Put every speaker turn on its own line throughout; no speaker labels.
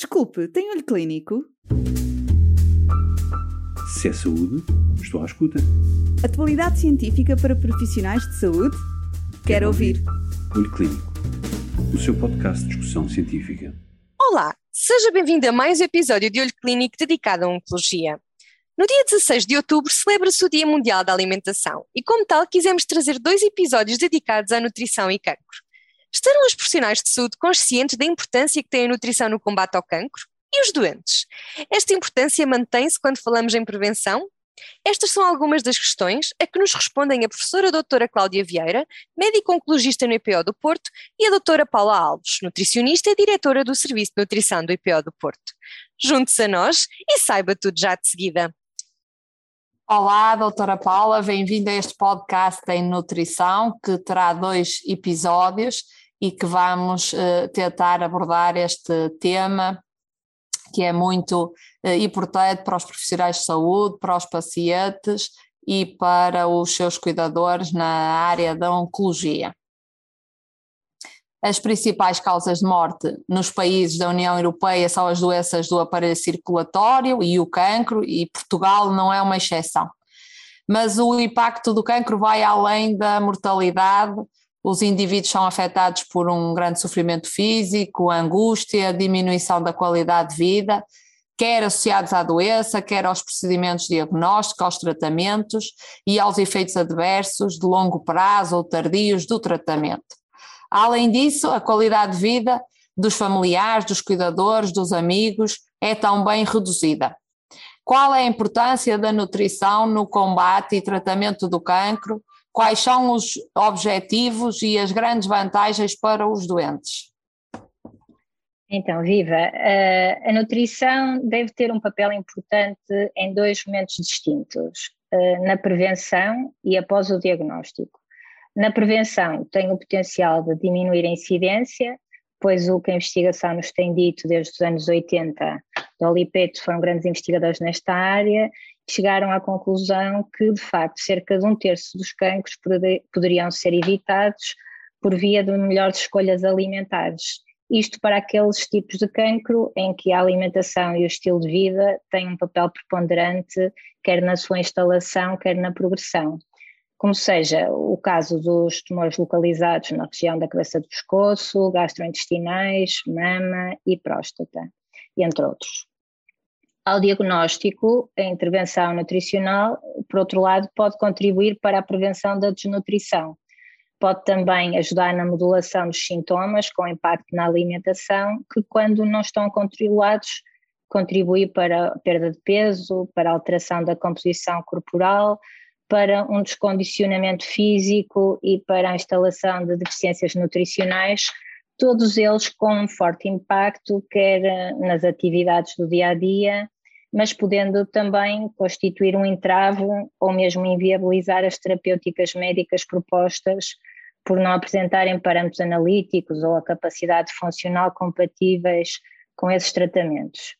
Desculpe, tem olho clínico?
Se é saúde, estou à escuta.
Atualidade científica para profissionais de saúde? Quero ouvir.
Olho Clínico, o seu podcast de discussão científica.
Olá, seja bem-vindo a mais um episódio de Olho Clínico dedicado à oncologia. No dia 16 de outubro celebra-se o Dia Mundial da Alimentação e, como tal, quisemos trazer dois episódios dedicados à nutrição e cancro. Estarão os profissionais de saúde conscientes da importância que tem a nutrição no combate ao cancro? E os doentes? Esta importância mantém-se quando falamos em prevenção? Estas são algumas das questões a que nos respondem a professora doutora Cláudia Vieira, médico oncologista no IPO do Porto, e a doutora Paula Alves, nutricionista e diretora do Serviço de Nutrição do IPO do Porto. Junte-se a nós e saiba tudo já de seguida.
Olá, doutora Paula, bem-vinda a este podcast em nutrição que terá dois episódios e que vamos uh, tentar abordar este tema que é muito uh, importante para os profissionais de saúde, para os pacientes e para os seus cuidadores na área da oncologia. As principais causas de morte nos países da União Europeia são as doenças do aparelho circulatório e o cancro, e Portugal não é uma exceção. Mas o impacto do cancro vai além da mortalidade os indivíduos são afetados por um grande sofrimento físico, angústia, diminuição da qualidade de vida, quer associados à doença, quer aos procedimentos diagnósticos, aos tratamentos e aos efeitos adversos de longo prazo ou tardios do tratamento. Além disso, a qualidade de vida dos familiares, dos cuidadores, dos amigos é também reduzida. Qual é a importância da nutrição no combate e tratamento do cancro quais são os objetivos e as grandes vantagens para os doentes?
Então, Viva, a nutrição deve ter um papel importante em dois momentos distintos, na prevenção e após o diagnóstico. Na prevenção, tem o potencial de diminuir a incidência, pois o que a investigação nos tem dito desde os anos 80, do Olipeto foram grandes investigadores nesta área, chegaram à conclusão que, de facto, cerca de um terço dos cancros poderiam ser evitados por via de melhores escolhas alimentares. Isto para aqueles tipos de cancro em que a alimentação e o estilo de vida têm um papel preponderante, quer na sua instalação, quer na progressão. Como seja o caso dos tumores localizados na região da cabeça do pescoço, gastrointestinais, mama e próstata, entre outros. Ao diagnóstico, a intervenção nutricional, por outro lado, pode contribuir para a prevenção da desnutrição. Pode também ajudar na modulação dos sintomas com impacto na alimentação, que, quando não estão controlados, contribui para a perda de peso, para a alteração da composição corporal, para um descondicionamento físico e para a instalação de deficiências nutricionais, todos eles com um forte impacto, quer nas atividades do dia a dia, mas podendo também constituir um entrave ou mesmo inviabilizar as terapêuticas médicas propostas por não apresentarem parâmetros analíticos ou a capacidade funcional compatíveis com esses tratamentos.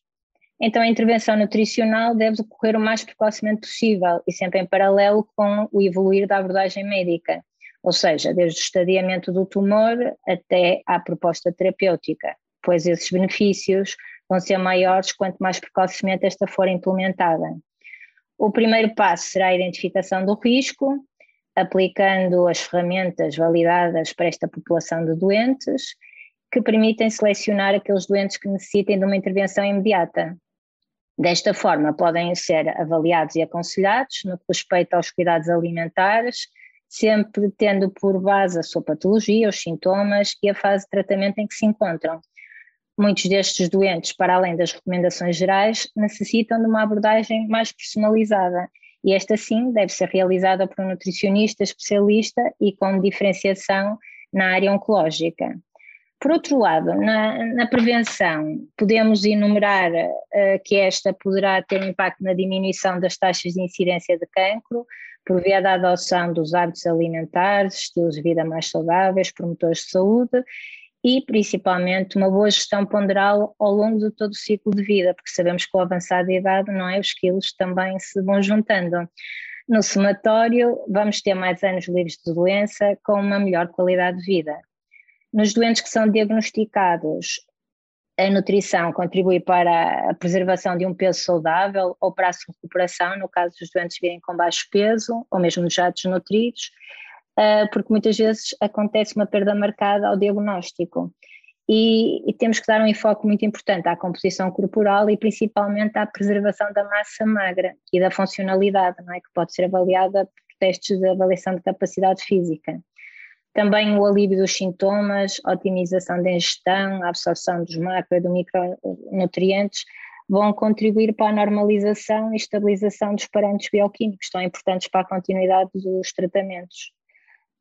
Então, a intervenção nutricional deve ocorrer o mais precocemente possível e sempre em paralelo com o evoluir da abordagem médica, ou seja, desde o estadiamento do tumor até à proposta terapêutica, pois esses benefícios vão ser maiores quanto mais precocemente esta for implementada. O primeiro passo será a identificação do risco, aplicando as ferramentas validadas para esta população de doentes, que permitem selecionar aqueles doentes que necessitem de uma intervenção imediata. Desta forma, podem ser avaliados e aconselhados no que respeita aos cuidados alimentares, sempre tendo por base a sua patologia, os sintomas e a fase de tratamento em que se encontram. Muitos destes doentes, para além das recomendações gerais, necessitam de uma abordagem mais personalizada e esta sim deve ser realizada por um nutricionista especialista e com diferenciação na área oncológica. Por outro lado, na, na prevenção, podemos enumerar uh, que esta poderá ter impacto na diminuição das taxas de incidência de cancro, por via da adoção dos hábitos alimentares, estilos de vida mais saudáveis, promotores de saúde e principalmente uma boa gestão ponderal ao longo de todo o ciclo de vida, porque sabemos que com a avançada idade, não é, os quilos também se vão juntando. No somatório, vamos ter mais anos livres de doença com uma melhor qualidade de vida. Nos doentes que são diagnosticados a nutrição contribui para a preservação de um peso saudável ou para a sua recuperação, no caso dos doentes virem com baixo peso ou mesmo já desnutridos, uh, porque muitas vezes acontece uma perda marcada ao diagnóstico. E, e, temos que dar um enfoque muito importante à composição corporal e principalmente à preservação da massa magra e da funcionalidade, não é? que pode ser avaliada por testes de avaliação de capacidade física. Também o alívio dos sintomas, otimização da ingestão, a absorção dos macro e micronutrientes vão contribuir para a normalização e estabilização dos parâmetros bioquímicos, tão importantes para a continuidade dos tratamentos.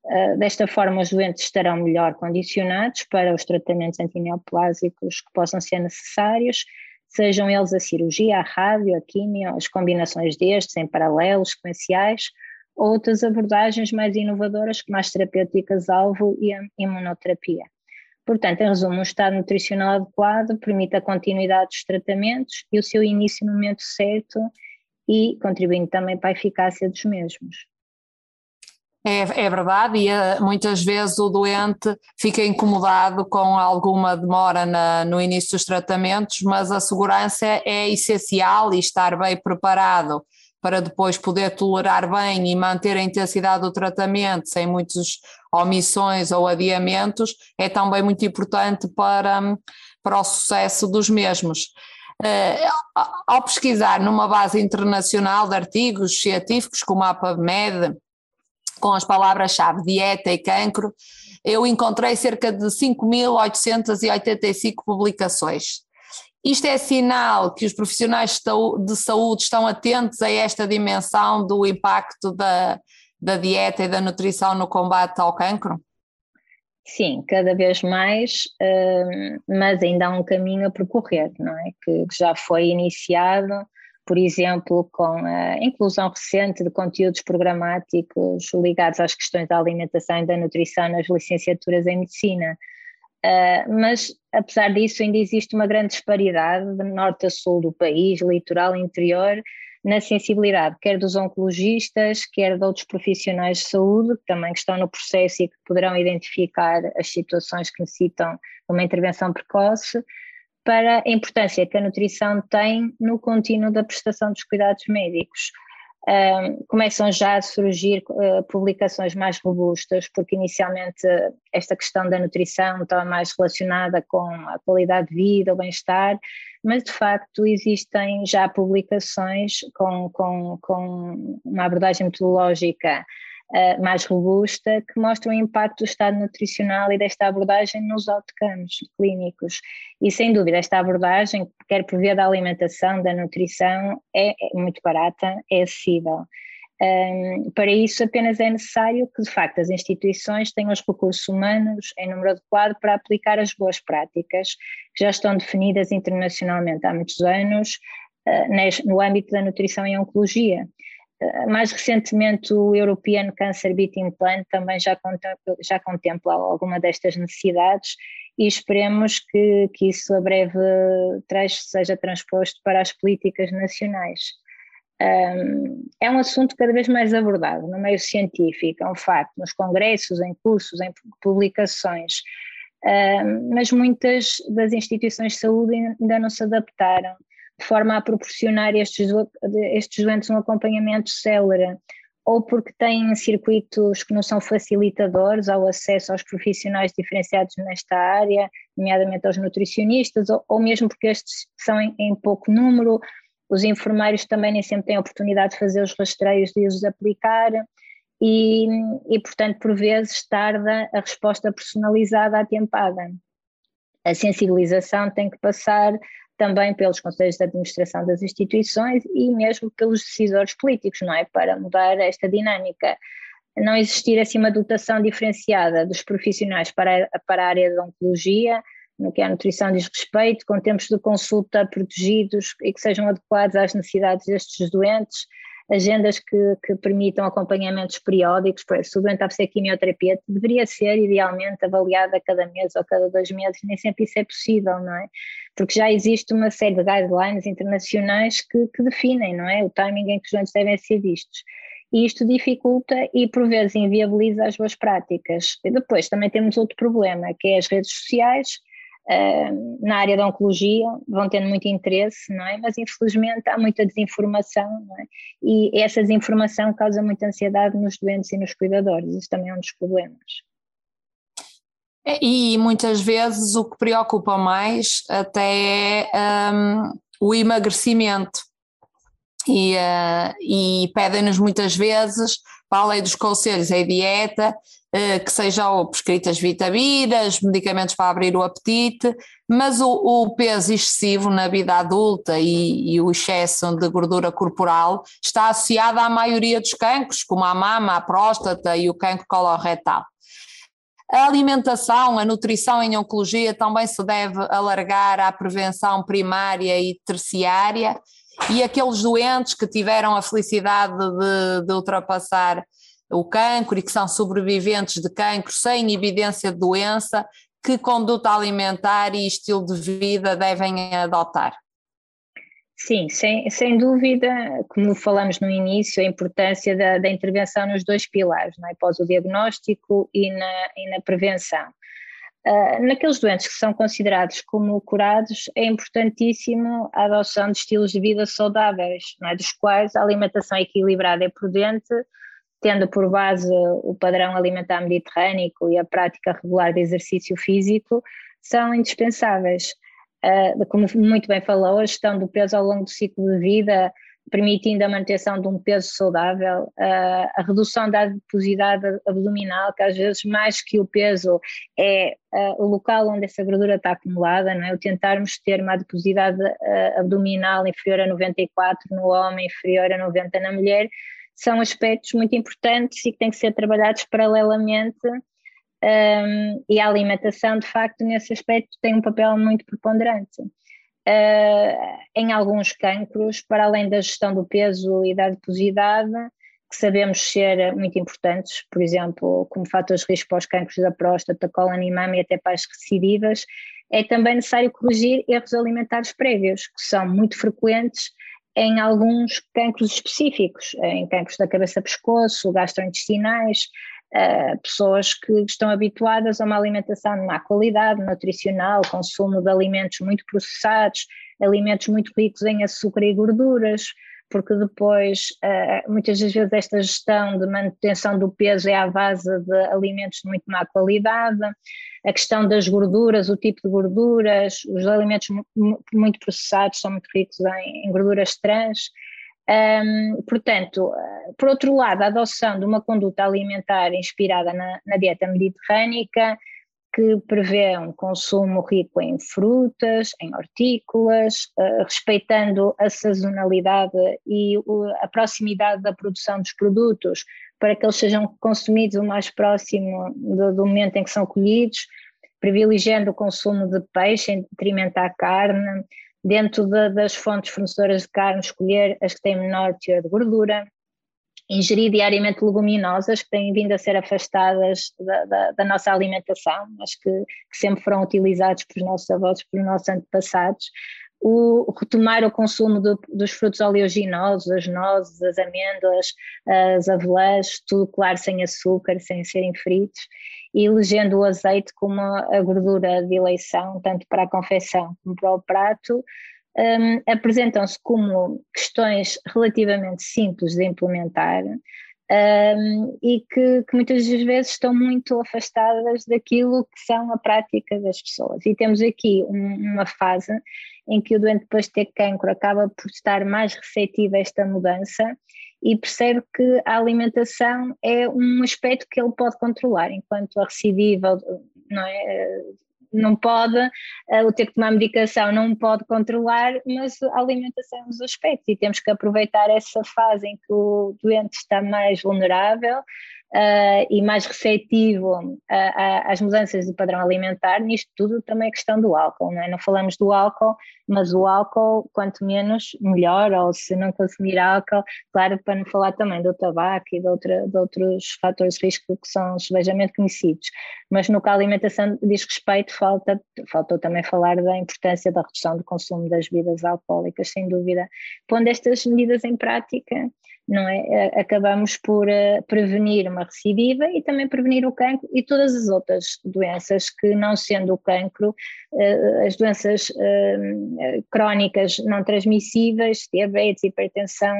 Ah, desta forma, os doentes estarão melhor condicionados para os tratamentos antineoplásicos que possam ser necessários, sejam eles a cirurgia, a rádio, a quimio, as combinações destes em paralelo, sequenciais, outras abordagens mais inovadoras, como as terapêuticas-alvo e a imunoterapia. Portanto, em resumo, um estado nutricional adequado permite a continuidade dos tratamentos e o seu início no momento certo e contribuindo também para a eficácia dos mesmos.
É, é, verdade, e eh, muitas vezes o doente fica incomodado com alguma demora na, no início dos tratamentos, mas a segurança é essencial e estar bem preparado para depois poder tolerar bem e manter a intensidade do tratamento sem muitas omissões ou adiamentos é também muito importante para, para o sucesso dos mesmos. Uh, ao pesquisar numa base internacional de artigos científicos como a PubMed, com as palavras-chave dieta e cancro, eu encontrei cerca de 5.885 publicações. Isto é sinal que os profissionais de saúde estão atentos a esta dimensão do impacto da, da dieta e da nutrição no combate ao cancro?
Sim, cada vez mais, hum, mas ainda há um caminho a percorrer, não é? Que já foi iniciado por exemplo, com a inclusão recente de conteúdos programáticos ligados às questões da alimentação e da nutrição nas licenciaturas em medicina. Uh, mas, apesar disso, ainda existe uma grande disparidade de norte a sul do país, litoral interior, na sensibilidade, quer dos oncologistas, quer de outros profissionais de saúde, que também estão no processo e que poderão identificar as situações que necessitam de uma intervenção precoce, para a importância que a nutrição tem no contínuo da prestação dos cuidados médicos. Um, começam já a surgir uh, publicações mais robustas, porque inicialmente esta questão da nutrição estava mais relacionada com a qualidade de vida, o bem-estar, mas de facto existem já publicações com, com, com uma abordagem metodológica uh, mais robusta, que mostra o impacto do estado nutricional e desta abordagem nos outcomes clínicos. E sem dúvida, esta abordagem, quer por via da alimentação, da nutrição, é, é muito barata, é acessível. Um, para isso, apenas é necessário que, de facto, as instituições tenham os recursos humanos em número adequado para aplicar as boas práticas que já estão definidas internacionalmente há muitos anos uh, no âmbito da nutrição e oncologia. Mais recentemente, o European Cancer Beating Plan também já contempla, já contempla alguma destas necessidades e esperemos que, que isso a breve seja transposto para as políticas nacionais. Um, é um assunto cada vez mais abordado no meio científico, é um facto, nos congressos, em cursos, em publicações, um, mas muitas das instituições de saúde ainda não se adaptaram de forma a proporcionar estes, estes doentes um acompanhamento célere, ou porque têm circuitos que não são facilitadores ao acesso aos profissionais diferenciados nesta área, nomeadamente aos nutricionistas, ou, ou mesmo porque estes são em, em, pouco número, os enfermeiros também nem sempre têm a oportunidade de fazer os rastreios de os aplicar, e, e portanto, por vezes tarda a resposta personalizada atempada. A sensibilização tem que passar também pelos conselhos de administração das instituições e mesmo pelos decisores políticos, não é? Para mudar esta dinâmica. Não existir assim uma dotação diferenciada dos profissionais para, para a área da oncologia, no que a nutrição diz respeito, com tempos de consulta protegidos e que sejam adequados às necessidades destes doentes, agendas que, que permitam acompanhamentos periódicos, se o doente está a fazer quimioterapia, deveria ser idealmente avaliada cada mês ou cada dois meses, nem sempre isso é possível, não é? Porque já existe uma série de guidelines internacionais que, que definem, não é? O timing em que os doentes devem ser vistos e isto dificulta e por vezes inviabiliza as boas práticas. E depois também temos outro problema, que é as redes sociais, na área da oncologia, vão tendo muito interesse, não é? Mas infelizmente há muita desinformação, não é? E essa desinformação causa muita ansiedade nos doentes e nos cuidadores, isso também é um dos problemas.
E muitas vezes o que preocupa mais até é um, o emagrecimento. E, uh, e pedem-nos muitas vezes, para além dos conselhos, a dieta, uh, que sejam prescritas vitaminas, medicamentos para abrir o apetite, mas o, o peso excessivo na vida adulta e, e, o excesso de gordura corporal está associado à maioria dos cancros, como a mama, a próstata e o cancro coloretal. A alimentação, a nutrição em oncologia também se deve alargar à prevenção primária e terciária e aqueles doentes que tiveram a felicidade de, de ultrapassar o cancro e que são sobreviventes de cancro sem evidência de doença, que conduta alimentar e estilo de vida devem adotar?
Sim, sem, sem dúvida, como falamos no início, a importância da, da intervenção nos dois pilares, não é? após o diagnóstico e na, e na prevenção. Uh, naqueles doentes que são considerados como curados, é importantíssimo a adoção de estilos de vida saudáveis, é? dos quais a alimentação equilibrada é prudente, tendo por base o padrão alimentar mediterrâneo e a prática regular de exercício físico, são indispensáveis. Uh, como muito bem falou, a gestão do peso ao longo do ciclo de vida, permitindo a manutenção de um peso saudável, uh, a redução da adiposidade abdominal, que às vezes mais que o peso é uh, o local onde essa gordura está acumulada, não é? o tentarmos ter uma adiposidade abdominal inferior a 94 no homem, inferior a 90 na mulher, são aspectos muito importantes e que têm que ser trabalhados paralelamente um, e a alimentação, de facto, nesse aspecto tem um papel muito preponderante. Uh, em alguns cancros, para além da gestão do peso e da adiposidade, que sabemos ser muito importantes, por exemplo, como fatores de risco para os cancros da próstata, cólon e mama e até para as recidivas, é também necessário corrigir erros alimentares prévios, que são muito frequentes em alguns cancros específicos, em cancros da cabeça-pescoço, gastrointestinais, uh, pessoas que estão habituadas a uma alimentação de má qualidade, nutricional, consumo de alimentos muito processados, alimentos muito ricos em açúcar e gorduras, porque depois, uh, muitas das vezes, esta gestão de manutenção do peso é à base de alimentos de muito má qualidade, a questão das gorduras, o tipo de gorduras, os alimentos muito processados são muito ricos em, em gorduras trans, um, portanto, por outro lado, a adoção de uma conduta alimentar inspirada na, na dieta mediterrânica, que prevê um consumo rico em frutas, em hortícolas, uh, respeitando a sazonalidade e a proximidade da produção dos produtos para que eles sejam consumidos o mais próximo do, do momento em que são colhidos, privilegiando o consumo de peixe em detrimento da carne, dentro de, das fontes fornecedoras de carne, escolher as que têm menor teor de gordura, ingerir diariamente leguminosas que têm vindo a ser afastadas da, da, da nossa alimentação, mas que, que, sempre foram utilizados pelos nossos avós, pelos nossos antepassados, o, retomar o consumo do, dos frutos oleaginosos, as nozes, as amêndoas, as avelãs, tudo claro, sem açúcar, sem serem fritos, e elegendo o azeite como a gordura de eleição, tanto para a confecção como para o prato, um, apresentam-se como questões relativamente simples de implementar um, e que, que, muitas vezes estão muito afastadas daquilo que são a prática das pessoas. E temos aqui um, uma fase em que o doente depois de ter cancro acaba por estar mais receptivo a esta mudança e percebe que a alimentação é um aspecto que ele pode controlar, enquanto a recidiva não é, não pode, uh, o ter que tomar medicação não pode controlar, mas a alimentação é um dos aspectos. E temos que aproveitar essa fase em que o doente está mais vulnerável uh, e mais receptivo às mudanças do padrão alimentar, nisto tudo também é questão do álcool, não é? Não falamos do álcool, mas o álcool, quanto menos, melhor, ou se não consumir álcool, claro, para não falar também do tabaco e de, outra, de outros fatores de risco que são sebejamente conhecidos. Mas no que a alimentação diz respeito, falta, faltou também falar da importância da redução do consumo das bebidas alcoólicas, sem dúvida. Pondo estas medidas em prática, não é? Acabamos por uh, prevenir uma recidiva e também prevenir o cancro e todas as outras doenças que, não sendo o cancro, uh, as doenças uh, crónicas não transmissíveis, diabetes, hipertensão,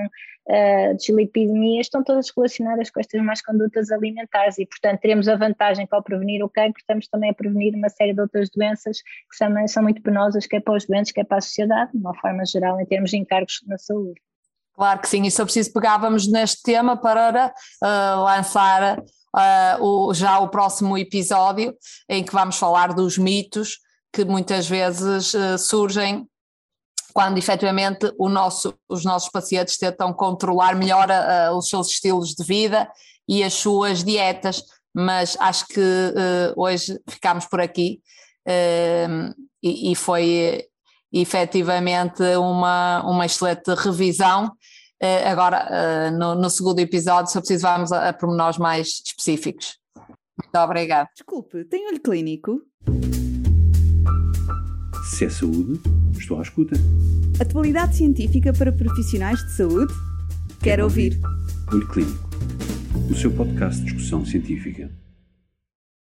dislipidemia, estão todas relacionadas com estas más condutas alimentares e, portanto, teremos a vantagem que ao prevenir o cancro estamos também a prevenir uma série de outras doenças que também são muito penosas, quer para os doentes, quer para a sociedade, de uma forma geral, em termos de encargos na saúde.
Claro que sim, e se eu preciso pegávamos neste tema para uh, lançar uh, o, já o próximo episódio em que vamos falar dos mitos que muitas vezes uh, surgem quando efetivamente nosso, os nossos pacientes tentam controlar melhor os seus estilos de vida e as suas dietas, mas acho que hoje ficamos por aqui e, e foi efetivamente uma, uma excelente revisão. Uh, agora, uh, no, no, segundo episódio, se eu preciso, vamos a, a pormenores mais específicos. Muito obrigada.
Desculpe, tem olho clínico?
Se é saúde, estou à escuta.
Atualidade científica para profissionais de saúde? Quero, Quero ouvir.
ouvir. Olho Clínico, o seu podcast de discussão científica.